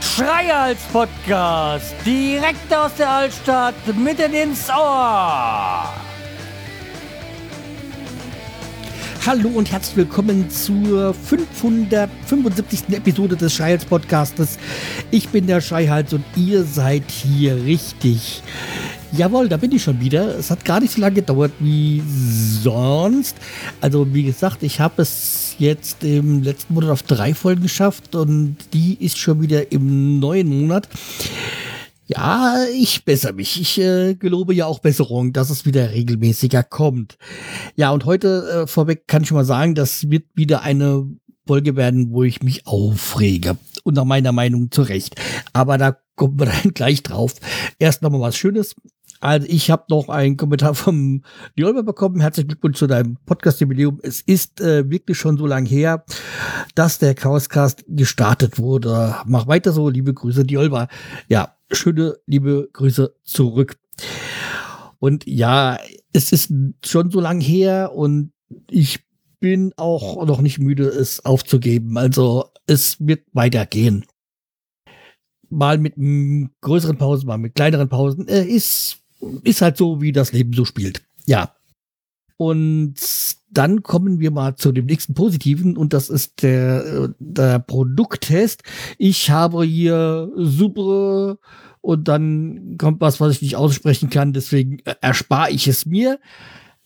Schreihals Podcast, direkt aus der Altstadt, mitten ins Ohr. Hallo und herzlich willkommen zur 575. Episode des Schreihals Podcastes. Ich bin der Schreihals und ihr seid hier richtig. Jawohl, da bin ich schon wieder. Es hat gar nicht so lange gedauert wie sonst. Also wie gesagt, ich habe es jetzt im letzten Monat auf drei Folgen geschafft und die ist schon wieder im neuen Monat. Ja, ich bessere mich. Ich äh, gelobe ja auch Besserung, dass es wieder regelmäßiger kommt. Ja, und heute äh, vorweg kann ich schon mal sagen, das wird wieder eine Folge werden, wo ich mich aufrege. Und nach meiner Meinung zurecht. Aber da kommen wir dann gleich drauf. Erst nochmal was Schönes. Also ich habe noch einen Kommentar vom Jolber bekommen. Herzlichen Glückwunsch zu deinem Podcast-Jubiläum. Es ist äh, wirklich schon so lange her, dass der Chaoscast gestartet wurde. Mach weiter so, liebe Grüße, Diolba. Ja, schöne, liebe Grüße zurück. Und ja, es ist schon so lange her und ich bin auch noch nicht müde, es aufzugeben. Also es wird weitergehen. Mal mit größeren Pausen, mal mit kleineren Pausen. Äh, ist ist halt so, wie das Leben so spielt. Ja. Und dann kommen wir mal zu dem nächsten Positiven und das ist der, der Produkttest. Ich habe hier super und dann kommt was, was ich nicht aussprechen kann, deswegen erspare ich es mir.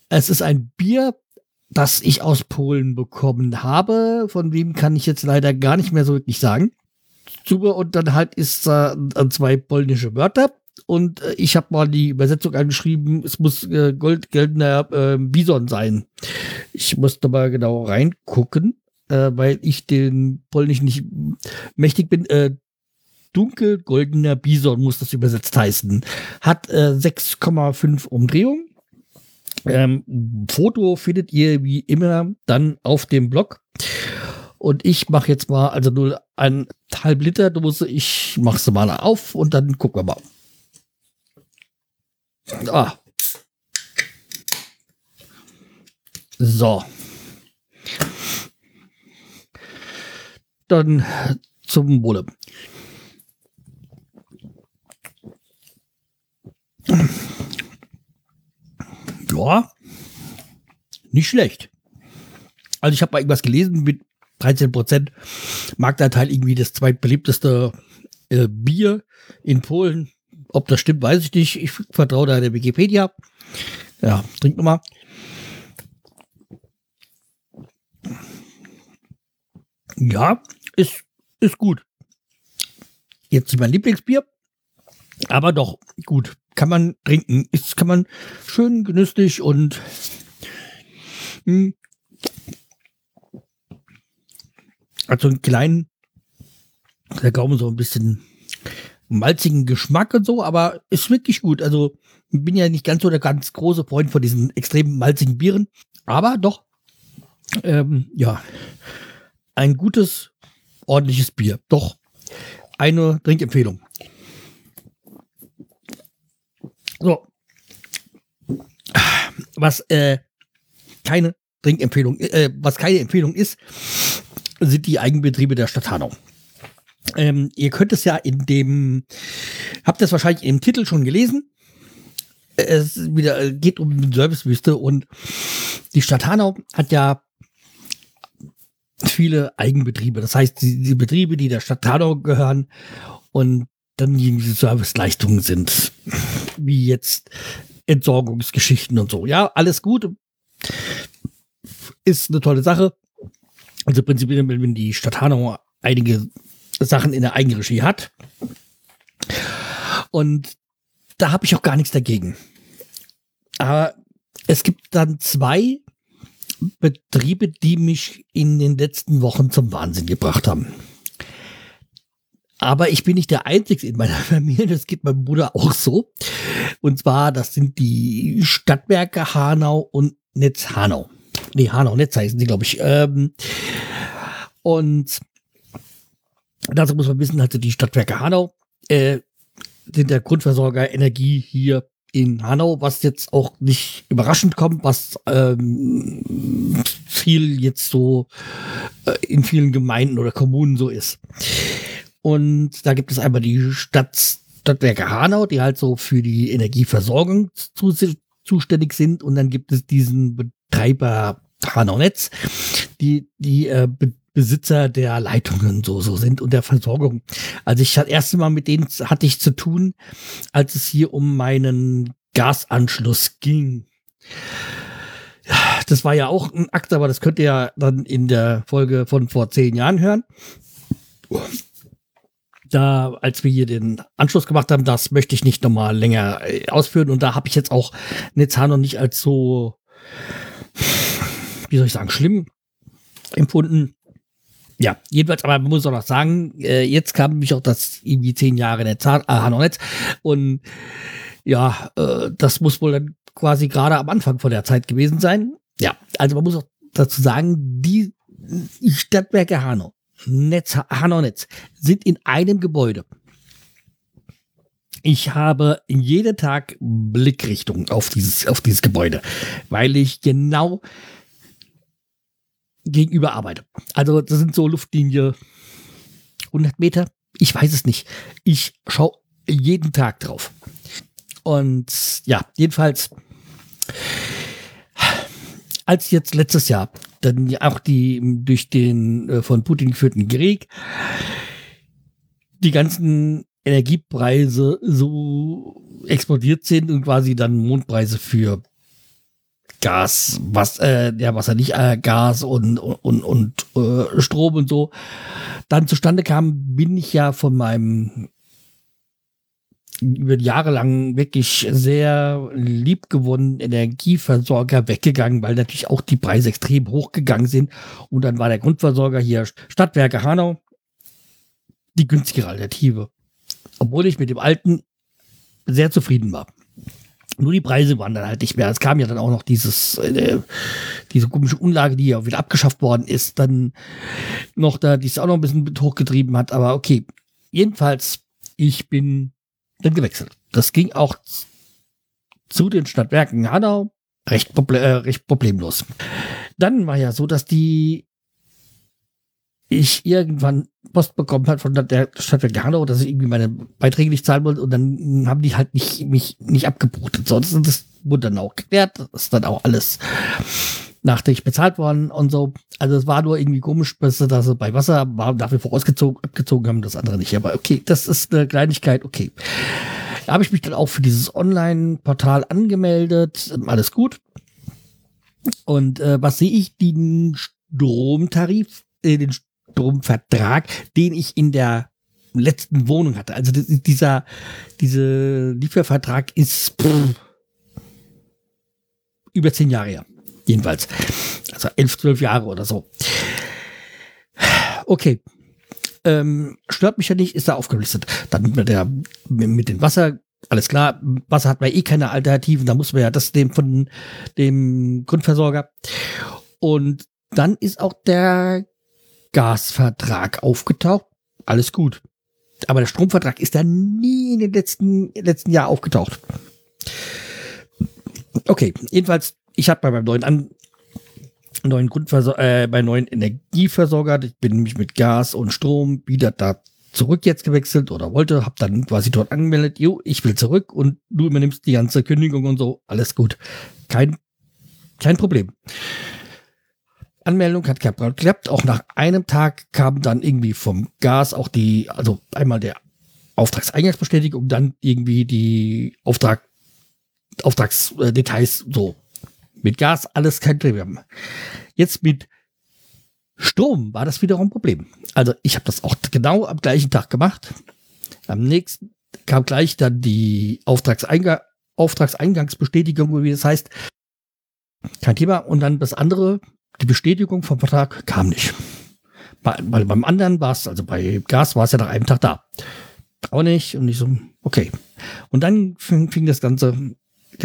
Es ist ein Bier, das ich aus Polen bekommen habe. Von wem kann ich jetzt leider gar nicht mehr so wirklich sagen. Super und dann halt ist da äh, zwei polnische Wörter und äh, ich habe mal die Übersetzung angeschrieben, es muss äh, goldgeltender äh, Bison sein. Ich musste mal genau reingucken, äh, weil ich den Polnisch nicht mächtig bin. Äh, dunkel goldener Bison muss das übersetzt heißen. Hat äh, 6,5 Umdrehungen. Ähm, Foto findet ihr wie immer dann auf dem Blog. Und ich mache jetzt mal also nur ein halb Liter Dose. Ich mache sie mal auf und dann gucken wir mal. Ah. So. Dann zum Wohle. Ja, nicht schlecht. Also ich habe mal irgendwas gelesen mit 13 Prozent Marktanteil irgendwie das zweitbeliebteste äh, Bier in Polen. Ob das stimmt, weiß ich nicht. Ich vertraue da der Wikipedia. Ja, trink nochmal. Ja, ist, ist gut. Jetzt mein Lieblingsbier, aber doch gut. Kann man trinken. Ist, kann man schön genüsslich und mh, hm, also einen kleinen, der Gaumen so ein bisschen malzigen Geschmack und so, aber ist wirklich gut. Also bin ja nicht ganz so der ganz große Freund von diesen extrem malzigen Bieren, aber doch, ähm, ja, ein gutes, ordentliches Bier. Doch eine Trinkempfehlung. So. Was äh, keine Trinkempfehlung, äh, was keine Empfehlung ist, sind die Eigenbetriebe der Stadt Hanau. Ähm, ihr könnt es ja in dem, habt es wahrscheinlich im Titel schon gelesen. Es wieder äh, geht um die Servicewüste und die Stadt Hanau hat ja viele Eigenbetriebe. Das heißt, die, die Betriebe, die der Stadt Hanau gehören und dann die Serviceleistungen sind, wie jetzt Entsorgungsgeschichten und so. Ja, alles gut. Ist eine tolle Sache. Also prinzipiell, wenn die Stadt Hanau einige Sachen in der Eigenregie hat. Und da habe ich auch gar nichts dagegen. Aber es gibt dann zwei Betriebe, die mich in den letzten Wochen zum Wahnsinn gebracht haben. Aber ich bin nicht der Einzige in meiner Familie, das geht meinem Bruder auch so. Und zwar, das sind die Stadtwerke Hanau und Netz Hanau. Nee, Hanau Netz heißen sie, glaube ich. Ähm, und Dazu muss man wissen, also die Stadtwerke Hanau äh, sind der Grundversorger Energie hier in Hanau, was jetzt auch nicht überraschend kommt, was ähm, viel jetzt so äh, in vielen Gemeinden oder Kommunen so ist. Und da gibt es einmal die Stadt, Stadtwerke Hanau, die halt so für die Energieversorgung zu, zuständig sind. Und dann gibt es diesen Betreiber Hanau Netz, die, die äh, Be Besitzer der Leitungen so, so sind und der Versorgung. Also ich das erste Mal mit denen hatte ich zu tun, als es hier um meinen Gasanschluss ging. Das war ja auch ein Akt, aber das könnt ihr ja dann in der Folge von vor zehn Jahren hören. Da, als wir hier den Anschluss gemacht haben, das möchte ich nicht nochmal länger äh, ausführen. Und da habe ich jetzt auch Netzano nicht als so, wie soll ich sagen, schlimm empfunden. Ja, jedenfalls, aber man muss auch noch sagen, äh, jetzt kam nämlich auch das irgendwie zehn Jahre Netz, äh, Hanau-Netz und ja, äh, das muss wohl dann quasi gerade am Anfang von der Zeit gewesen sein. Ja, also man muss auch dazu sagen, die Stadtwerke Hanau, Netz, Hanau-Netz sind in einem Gebäude. Ich habe jeden Tag Blickrichtung auf dieses, auf dieses Gebäude, weil ich genau gegenüber arbeite. Also das sind so Luftlinie 100 Meter. Ich weiß es nicht. Ich schaue jeden Tag drauf. Und ja, jedenfalls, als jetzt letztes Jahr dann auch die durch den äh, von Putin geführten Krieg die ganzen Energiepreise so explodiert sind und quasi dann Mondpreise für Gas, was, äh, ja, Wasser nicht, äh, Gas und, und, und äh, Strom und so dann zustande kam, bin ich ja von meinem über Jahre lang wirklich sehr liebgewonnenen Energieversorger weggegangen, weil natürlich auch die Preise extrem hochgegangen sind. Und dann war der Grundversorger hier Stadtwerke Hanau die günstigere Alternative. Obwohl ich mit dem alten sehr zufrieden war. Nur die Preise waren dann halt nicht mehr. Es kam ja dann auch noch dieses, äh, diese komische Unlage, die ja wieder abgeschafft worden ist, dann noch da, die es auch noch ein bisschen hochgetrieben hat. Aber okay. Jedenfalls, ich bin dann gewechselt. Das ging auch zu den Stadtwerken Hanau recht, äh, recht problemlos. Dann war ja so, dass die ich irgendwann Post bekommen hat von der Stadtwerke Hanau, dass ich irgendwie meine Beiträge nicht zahlen wollte und dann haben die halt nicht, mich nicht abgebucht. Sonst das, wurde dann auch geklärt. Das ist dann auch alles nachträglich bezahlt worden und so. Also es war nur irgendwie komisch, dass sie bei Wasser war dafür vorausgezogen, abgezogen haben, das andere nicht. Aber okay, das ist eine Kleinigkeit, okay. Da habe ich mich dann auch für dieses Online-Portal angemeldet. Alles gut. Und äh, was sehe ich? Den Stromtarif, äh, den Stromvertrag, den ich in der letzten Wohnung hatte. Also dieser, diese Liefervertrag ist pff, über zehn Jahre her. Jedenfalls. Also elf, zwölf Jahre oder so. Okay. Ähm, stört mich ja nicht, ist da aufgelistet. Dann mit, der, mit dem Wasser, alles klar, Wasser hat man eh keine Alternativen, da muss man ja das dem von dem Grundversorger. Und dann ist auch der Gasvertrag aufgetaucht. Alles gut. Aber der Stromvertrag ist da nie in den letzten, letzten Jahr aufgetaucht. Okay, jedenfalls, ich habe bei meinem neuen An neuen Grundversorger, äh, bei neuen Energieversorger, ich bin nämlich mit Gas und Strom wieder da zurück jetzt gewechselt oder wollte, habe dann quasi dort angemeldet, jo, ich will zurück und du übernimmst die ganze Kündigung und so, alles gut. Kein, kein Problem. Anmeldung hat geklappt. Auch nach einem Tag kam dann irgendwie vom Gas auch die, also einmal der Auftragseingangsbestätigung, dann irgendwie die Auftrag, Auftragsdetails so. Mit Gas alles kein Problem. Jetzt mit Strom war das wiederum ein Problem. Also ich habe das auch genau am gleichen Tag gemacht. Am nächsten kam gleich dann die Auftragseingang, Auftragseingangsbestätigung, wie das heißt. Kein Thema. Und dann das andere, die Bestätigung vom Vertrag kam nicht. Bei, bei, beim anderen war es, also bei Gas war es ja nach einem Tag da. Auch nicht. Und ich so, okay. Und dann fing, fing das Ganze,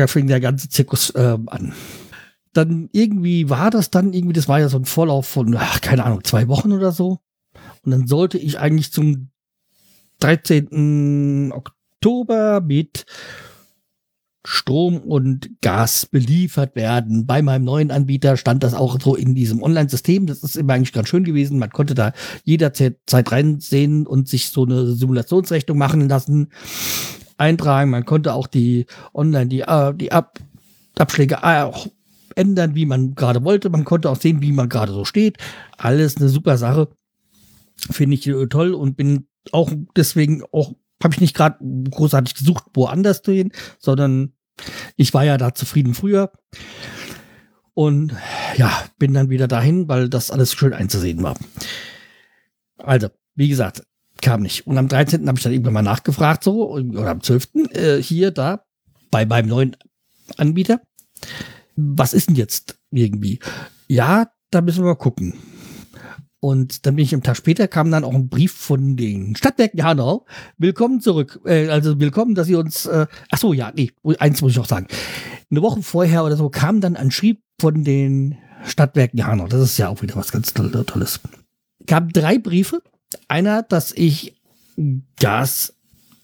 fing der ganze Zirkus äh, an. Dann irgendwie war das dann irgendwie, das war ja so ein Vorlauf von, ach, keine Ahnung, zwei Wochen oder so. Und dann sollte ich eigentlich zum 13. Oktober mit Strom und Gas beliefert werden. Bei meinem neuen Anbieter stand das auch so in diesem Online-System. Das ist immer eigentlich ganz schön gewesen. Man konnte da jederzeit reinsehen und sich so eine Simulationsrechnung machen lassen, eintragen. Man konnte auch die online die, äh, die Ab Abschläge auch ändern, wie man gerade wollte. Man konnte auch sehen, wie man gerade so steht. Alles eine super Sache. Finde ich äh, toll und bin auch deswegen auch habe ich nicht gerade großartig gesucht, woanders zu gehen, sondern ich war ja da zufrieden früher. Und ja, bin dann wieder dahin, weil das alles schön einzusehen war. Also, wie gesagt, kam nicht. Und am 13. habe ich dann irgendwann mal nachgefragt, so, oder am 12. Äh, hier, da, bei meinem neuen Anbieter. Was ist denn jetzt irgendwie? Ja, da müssen wir mal gucken. Und dann bin ich einen Tag später, kam dann auch ein Brief von den Stadtwerken Hanau. Willkommen zurück. Äh, also willkommen, dass Sie uns. Äh, ach so, ja, nee, eins muss ich noch sagen. Eine Woche vorher oder so kam dann ein Schrieb von den Stadtwerken Hanau. Das ist ja auch wieder was ganz Tolles. Gab drei Briefe. Einer, dass ich Gas,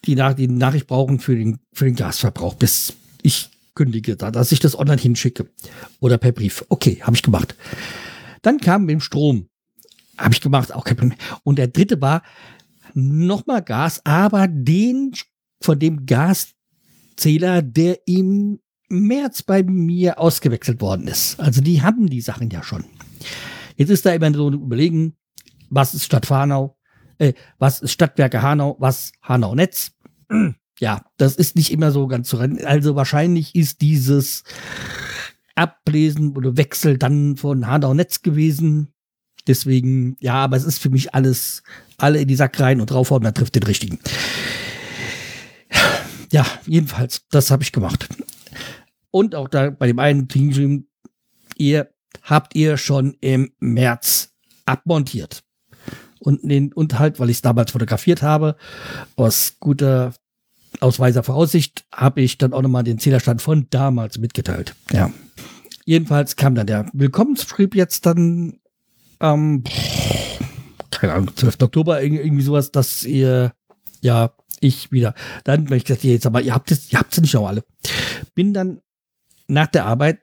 die, Nach die Nachricht brauchen für den, für den Gasverbrauch, bis ich kündige, da, dass ich das online hinschicke. Oder per Brief. Okay, habe ich gemacht. Dann kam mit dem Strom habe ich gemacht, auch kein Problem. Und der dritte war nochmal Gas, aber den von dem Gaszähler, der im März bei mir ausgewechselt worden ist. Also die haben die Sachen ja schon. Jetzt ist da immer so ein Überlegen, was ist Stadt Hanau, äh, was ist Stadtwerke Hanau, was Hanau Netz. Ja, das ist nicht immer so ganz zu rennen. Also wahrscheinlich ist dieses Ablesen oder Wechsel dann von Hanau Netz gewesen. Deswegen, ja, aber es ist für mich alles, alle in die Sack rein und draufhauen, man trifft den richtigen. Ja, jedenfalls, das habe ich gemacht. Und auch da bei dem einen Team, ihr habt ihr schon im März abmontiert. Und, den, und halt, weil ich es damals fotografiert habe, aus guter, aus weiser Voraussicht, habe ich dann auch nochmal den Zählerstand von damals mitgeteilt. Ja. Jedenfalls kam dann der Willkommensschrieb jetzt dann am, keine Ahnung, 12. Oktober, irgendwie sowas, dass ihr, ja, ich wieder. Dann, wenn ich gesagt, jetzt aber, ihr habt es, ihr habt es nicht auch alle. Bin dann nach der Arbeit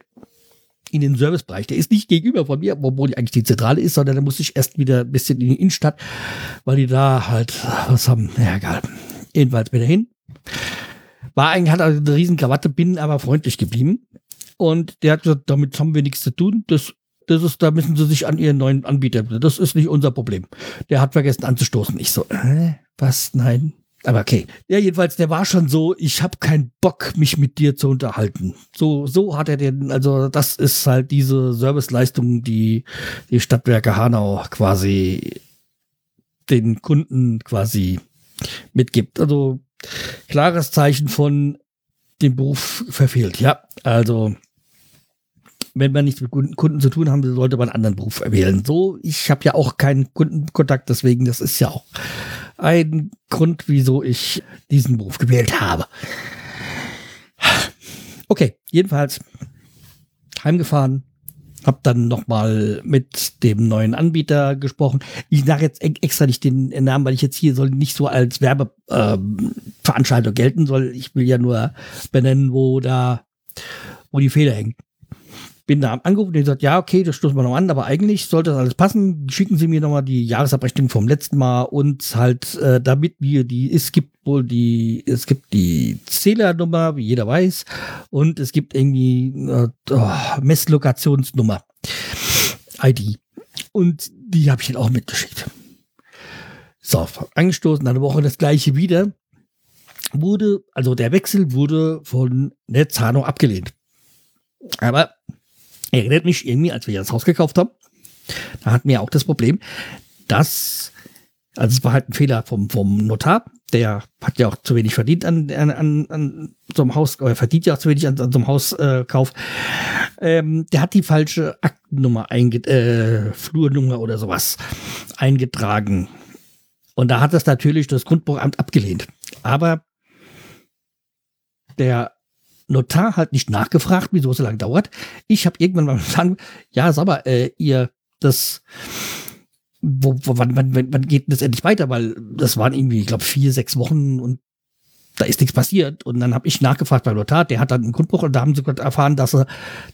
in den Servicebereich. Der ist nicht gegenüber von mir, obwohl die eigentlich die Zentrale ist, sondern da muss ich erst wieder ein bisschen in die Innenstadt, weil die da halt was haben. Ja, egal. Jedenfalls bin ich hin. War eigentlich, hat also eine riesen Krawatte, bin aber freundlich geblieben. Und der hat gesagt, damit haben wir nichts zu tun. Das das ist, da müssen sie sich an ihren neuen Anbieter. Das ist nicht unser Problem. Der hat vergessen anzustoßen. Ich so, äh, was? Nein. Aber okay. Ja, jedenfalls, der war schon so, ich habe keinen Bock, mich mit dir zu unterhalten. So, so hat er den, also das ist halt diese Serviceleistung, die die Stadtwerke Hanau quasi den Kunden quasi mitgibt. Also klares Zeichen von dem Beruf verfehlt. Ja, also wenn man nichts mit Kunden zu tun haben will, sollte man einen anderen Beruf wählen. So, ich habe ja auch keinen Kundenkontakt, deswegen das ist ja auch ein Grund, wieso ich diesen Beruf gewählt habe. Okay, jedenfalls heimgefahren, habe dann nochmal mit dem neuen Anbieter gesprochen. Ich sage jetzt extra nicht den Namen, weil ich jetzt hier soll nicht so als Werbeveranstaltung ähm, gelten soll. Ich will ja nur benennen, wo da, wo die Fehler hängen bin da angerufen und gesagt, ja, okay, das stoßen wir noch an, aber eigentlich sollte das alles passen. Schicken Sie mir nochmal die Jahresabrechnung vom letzten Mal und halt, äh, damit wir die, es gibt wohl die, es gibt die Zählernummer, wie jeder weiß, und es gibt irgendwie äh, oh, Messlokationsnummer, ID. Und die habe ich dann auch mitgeschickt. So, angestoßen, eine Woche das gleiche wieder. Wurde, also der Wechsel wurde von Netzano abgelehnt. Aber erinnert mich irgendwie, als wir das Haus gekauft haben, da hatten wir auch das Problem, dass, also es war halt ein Fehler vom, vom Notar, der hat ja auch zu wenig verdient an, an, an, so einem Haus, oder verdient ja auch zu wenig an, an so einem Hauskauf. Äh, ähm, der hat die falsche Aktennummer, einge äh, Flurnummer oder sowas eingetragen. Und da hat das natürlich das Grundbuchamt abgelehnt. Aber der Notar hat nicht nachgefragt, wieso es so lange dauert. Ich habe irgendwann mal gesagt, ja, sag mal, äh, ihr, das, wo, wo, wann, wann, wann geht das endlich weiter? Weil das waren irgendwie, ich glaube, vier, sechs Wochen und da ist nichts passiert. Und dann habe ich nachgefragt beim Notar, der hat dann einen Grundbuch und da haben sie erfahren, dass sie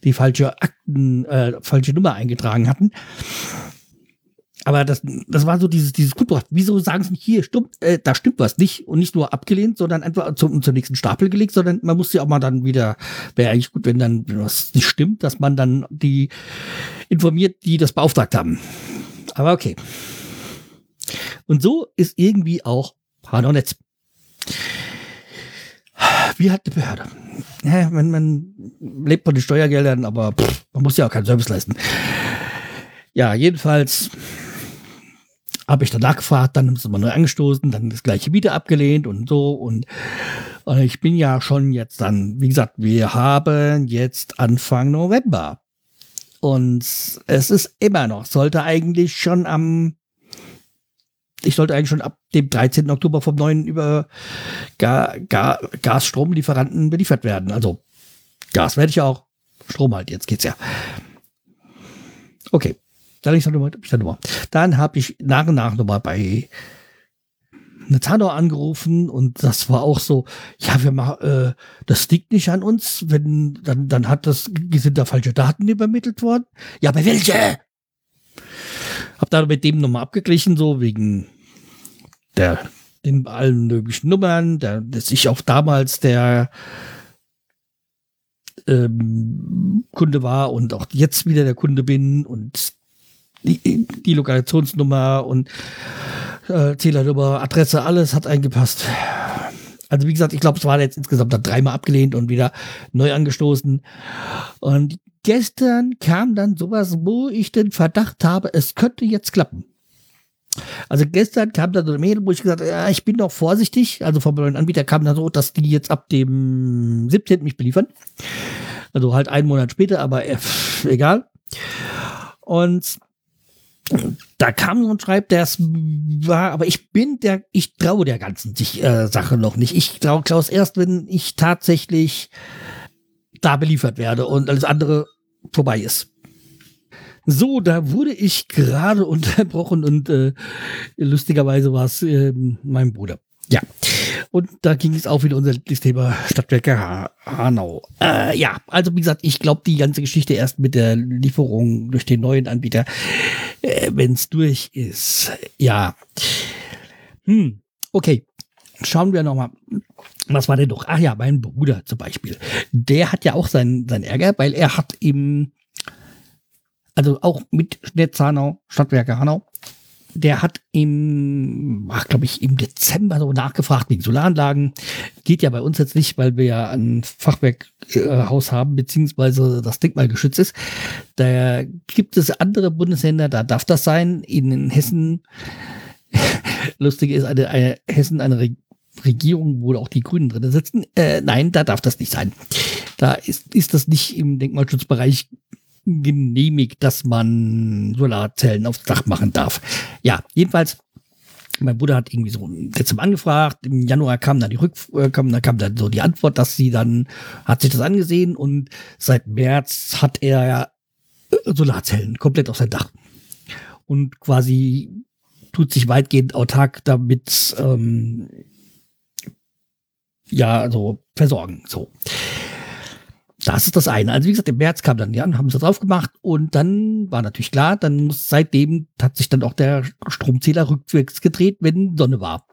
die falsche Akten, äh, falsche Nummer eingetragen hatten. Aber das, das war so dieses, dieses Grundbuch. Wieso sagen sie nicht hier, stimmt, äh, da stimmt was nicht und nicht nur abgelehnt, sondern einfach zum, zum nächsten Stapel gelegt, sondern man muss ja auch mal dann wieder, wäre eigentlich gut, wenn dann was nicht stimmt, dass man dann die informiert, die das beauftragt haben. Aber okay. Und so ist irgendwie auch Hanau Netz. Wie hat die Behörde? Ja, man, man lebt von den Steuergeldern, aber pff, man muss ja auch keinen Service leisten. Ja, jedenfalls habe ich danach gefragt, dann ist es mal neu angestoßen, dann das gleiche wieder abgelehnt und so. Und, und ich bin ja schon jetzt dann, wie gesagt, wir haben jetzt Anfang November. Und es ist immer noch, sollte eigentlich schon am ich sollte eigentlich schon ab dem 13. Oktober vom neuen über Ga Ga Gasstromlieferanten beliefert werden. Also Gas werde ich auch. Strom halt, jetzt geht's ja. Okay. Dann, Nummer, ich Nummer. dann habe ich nach und nach nochmal bei Natano angerufen und das war auch so, ja, wir machen, äh, das liegt nicht an uns, wenn, dann, dann hat das, sind da falsche Daten übermittelt worden. Ja, aber welche? Hab da mit dem nochmal abgeglichen, so wegen der den allen möglichen Nummern, der, dass ich auch damals der ähm, Kunde war und auch jetzt wieder der Kunde bin und die, die Lokalisationsnummer und äh, Zählernummer, Adresse, alles hat eingepasst. Also wie gesagt, ich glaube, es war jetzt insgesamt dann dreimal abgelehnt und wieder neu angestoßen. Und gestern kam dann sowas, wo ich den Verdacht habe, es könnte jetzt klappen. Also gestern kam da so eine Mail, wo ich gesagt habe, ja, ich bin noch vorsichtig. Also vom neuen Anbieter kam dann so, dass die jetzt ab dem 17. mich beliefern. Also halt einen Monat später, aber äh, egal. Und da kam so ein Schreib, das war, aber ich bin der, ich traue der ganzen äh, Sache noch nicht. Ich traue Klaus erst, wenn ich tatsächlich da beliefert werde und alles andere vorbei ist. So, da wurde ich gerade unterbrochen und äh, lustigerweise war es äh, mein Bruder. Ja. Und da ging es auch wieder unser Thema Stadtwerke Hanau. Äh, ja, also wie gesagt, ich glaube die ganze Geschichte erst mit der Lieferung durch den neuen Anbieter, äh, wenn es durch ist. Ja. Hm, okay. Schauen wir nochmal. Was war denn doch? Ach ja, mein Bruder zum Beispiel. Der hat ja auch seinen, seinen Ärger, weil er hat im also auch mit Netzhanau, Stadtwerke Hanau. Der hat im, glaube ich, im Dezember so nachgefragt wegen Solaranlagen. Geht ja bei uns jetzt nicht, weil wir ja ein Fachwerkhaus haben, beziehungsweise das Denkmal geschützt ist. Da gibt es andere Bundesländer, da darf das sein. In Hessen, lustig ist, eine, eine Hessen eine Re Regierung, wo auch die Grünen drin sitzen. Äh, nein, da darf das nicht sein. Da ist, ist das nicht im Denkmalschutzbereich genehmigt, dass man Solarzellen aufs Dach machen darf. Ja, jedenfalls mein Bruder hat irgendwie so im Dezember angefragt, im Januar kam dann die Rück, äh, kam, dann kam dann so die Antwort, dass sie dann, hat sich das angesehen und seit März hat er äh, Solarzellen komplett auf sein Dach. Und quasi tut sich weitgehend autark damit, ähm, ja, also versorgen, so. Das ist das eine. Also wie gesagt, im März kam dann an, haben sie drauf gemacht und dann war natürlich klar, dann muss seitdem hat sich dann auch der Stromzähler rückwärts gedreht, wenn Sonne war.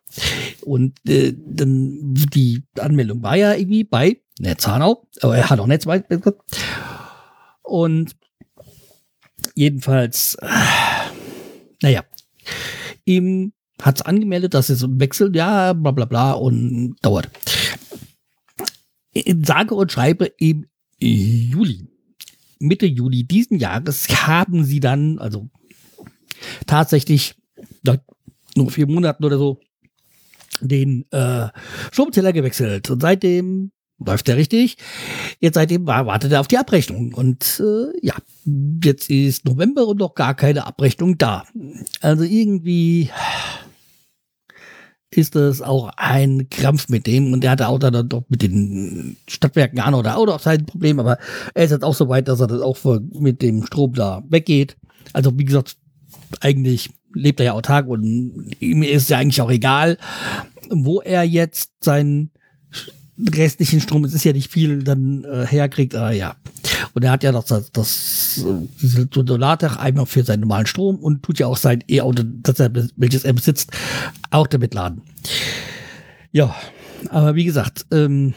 Und äh, dann die Anmeldung war ja irgendwie bei Netzhanau, aber er hat auch Netz und jedenfalls, äh, naja, ihm hat es angemeldet, dass es wechselt, ja, bla bla bla und dauert. In sage und schreibe im Juli, Mitte Juli diesen Jahres haben sie dann, also tatsächlich nach nur vier Monaten oder so, den äh, Stromzähler gewechselt. Und seitdem läuft er richtig. Jetzt seitdem wartet er auf die Abrechnung. Und äh, ja, jetzt ist November und noch gar keine Abrechnung da. Also irgendwie ist es auch ein Krampf mit dem und der hatte auch dann doch mit den Stadtwerken an oder auch noch sein Problem, aber er ist jetzt auch so weit, dass er das auch mit dem Strom da weggeht. Also wie gesagt, eigentlich lebt er ja autark und ihm ist ja eigentlich auch egal, wo er jetzt sein restlichen Strom, es ist ja nicht viel, dann äh, herkriegt, äh, ja. Und er hat ja noch das, das diese Solardach einmal für seinen normalen Strom und tut ja auch sein E-Auto, das welches er besitzt, auch damit laden. Ja, aber wie gesagt, ähm,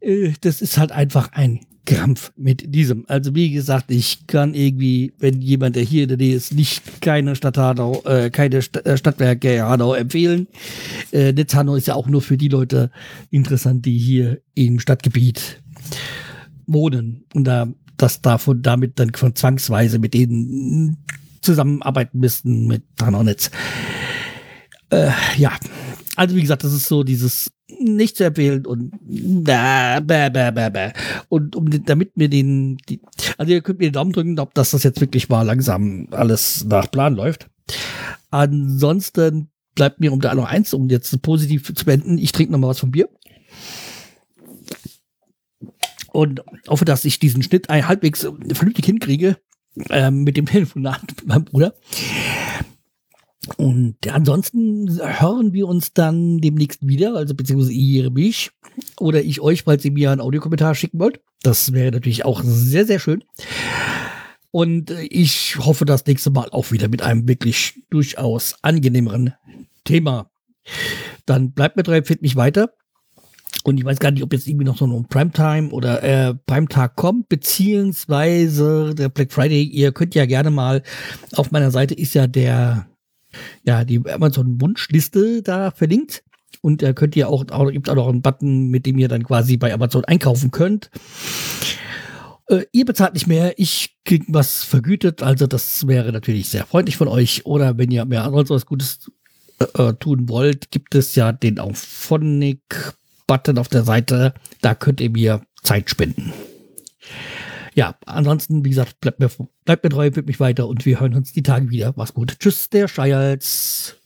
äh, das ist halt einfach ein Krampf mit diesem. Also wie gesagt, ich kann irgendwie, wenn jemand, der hier in der Nähe ist, nicht keine Stadt Hanau, äh, keine St äh, Stadtwerke Hanau empfehlen. Äh, Netz Hanau ist ja auch nur für die Leute interessant, die hier im Stadtgebiet wohnen und da das davon damit dann von zwangsweise mit denen zusammenarbeiten müssten mit Hanau Netz. Äh, ja, also wie gesagt, das ist so dieses nicht zu empfehlen und bäh, bäh, bäh, bäh, bäh. und um damit mir den die, also ihr könnt mir den Daumen drücken, ob dass das jetzt wirklich mal langsam alles nach Plan läuft. Ansonsten bleibt mir um da noch eins, um jetzt positiv zu beenden. Ich trinke noch mal was vom Bier und hoffe, dass ich diesen Schnitt halbwegs vernünftig hinkriege äh, mit dem Telefonat mit meinem Bruder. Und ansonsten hören wir uns dann demnächst wieder, also beziehungsweise ihr mich oder ich euch, falls ihr mir einen Audiokommentar schicken wollt. Das wäre natürlich auch sehr, sehr schön. Und ich hoffe das nächste Mal auch wieder mit einem wirklich durchaus angenehmeren Thema. Dann bleibt mir dran, findet mich weiter. Und ich weiß gar nicht, ob jetzt irgendwie noch so ein Primetime oder äh, Primetag kommt, beziehungsweise der Black Friday. Ihr könnt ja gerne mal auf meiner Seite ist ja der ja, die Amazon-Wunschliste da verlinkt. Und da könnt ihr auch, auch gibt auch noch einen Button, mit dem ihr dann quasi bei Amazon einkaufen könnt. Äh, ihr bezahlt nicht mehr, ich krieg was vergütet, also das wäre natürlich sehr freundlich von euch. Oder wenn ihr mir ansonsten was Gutes äh, äh tun wollt, gibt es ja den Auphonic-Button auf der Seite. Da könnt ihr mir Zeit spenden ja, ansonsten, wie gesagt, bleibt mir, bleibt mir treu, führt mich weiter und wir hören uns die Tage wieder. Mach's gut. Tschüss, der Scheils.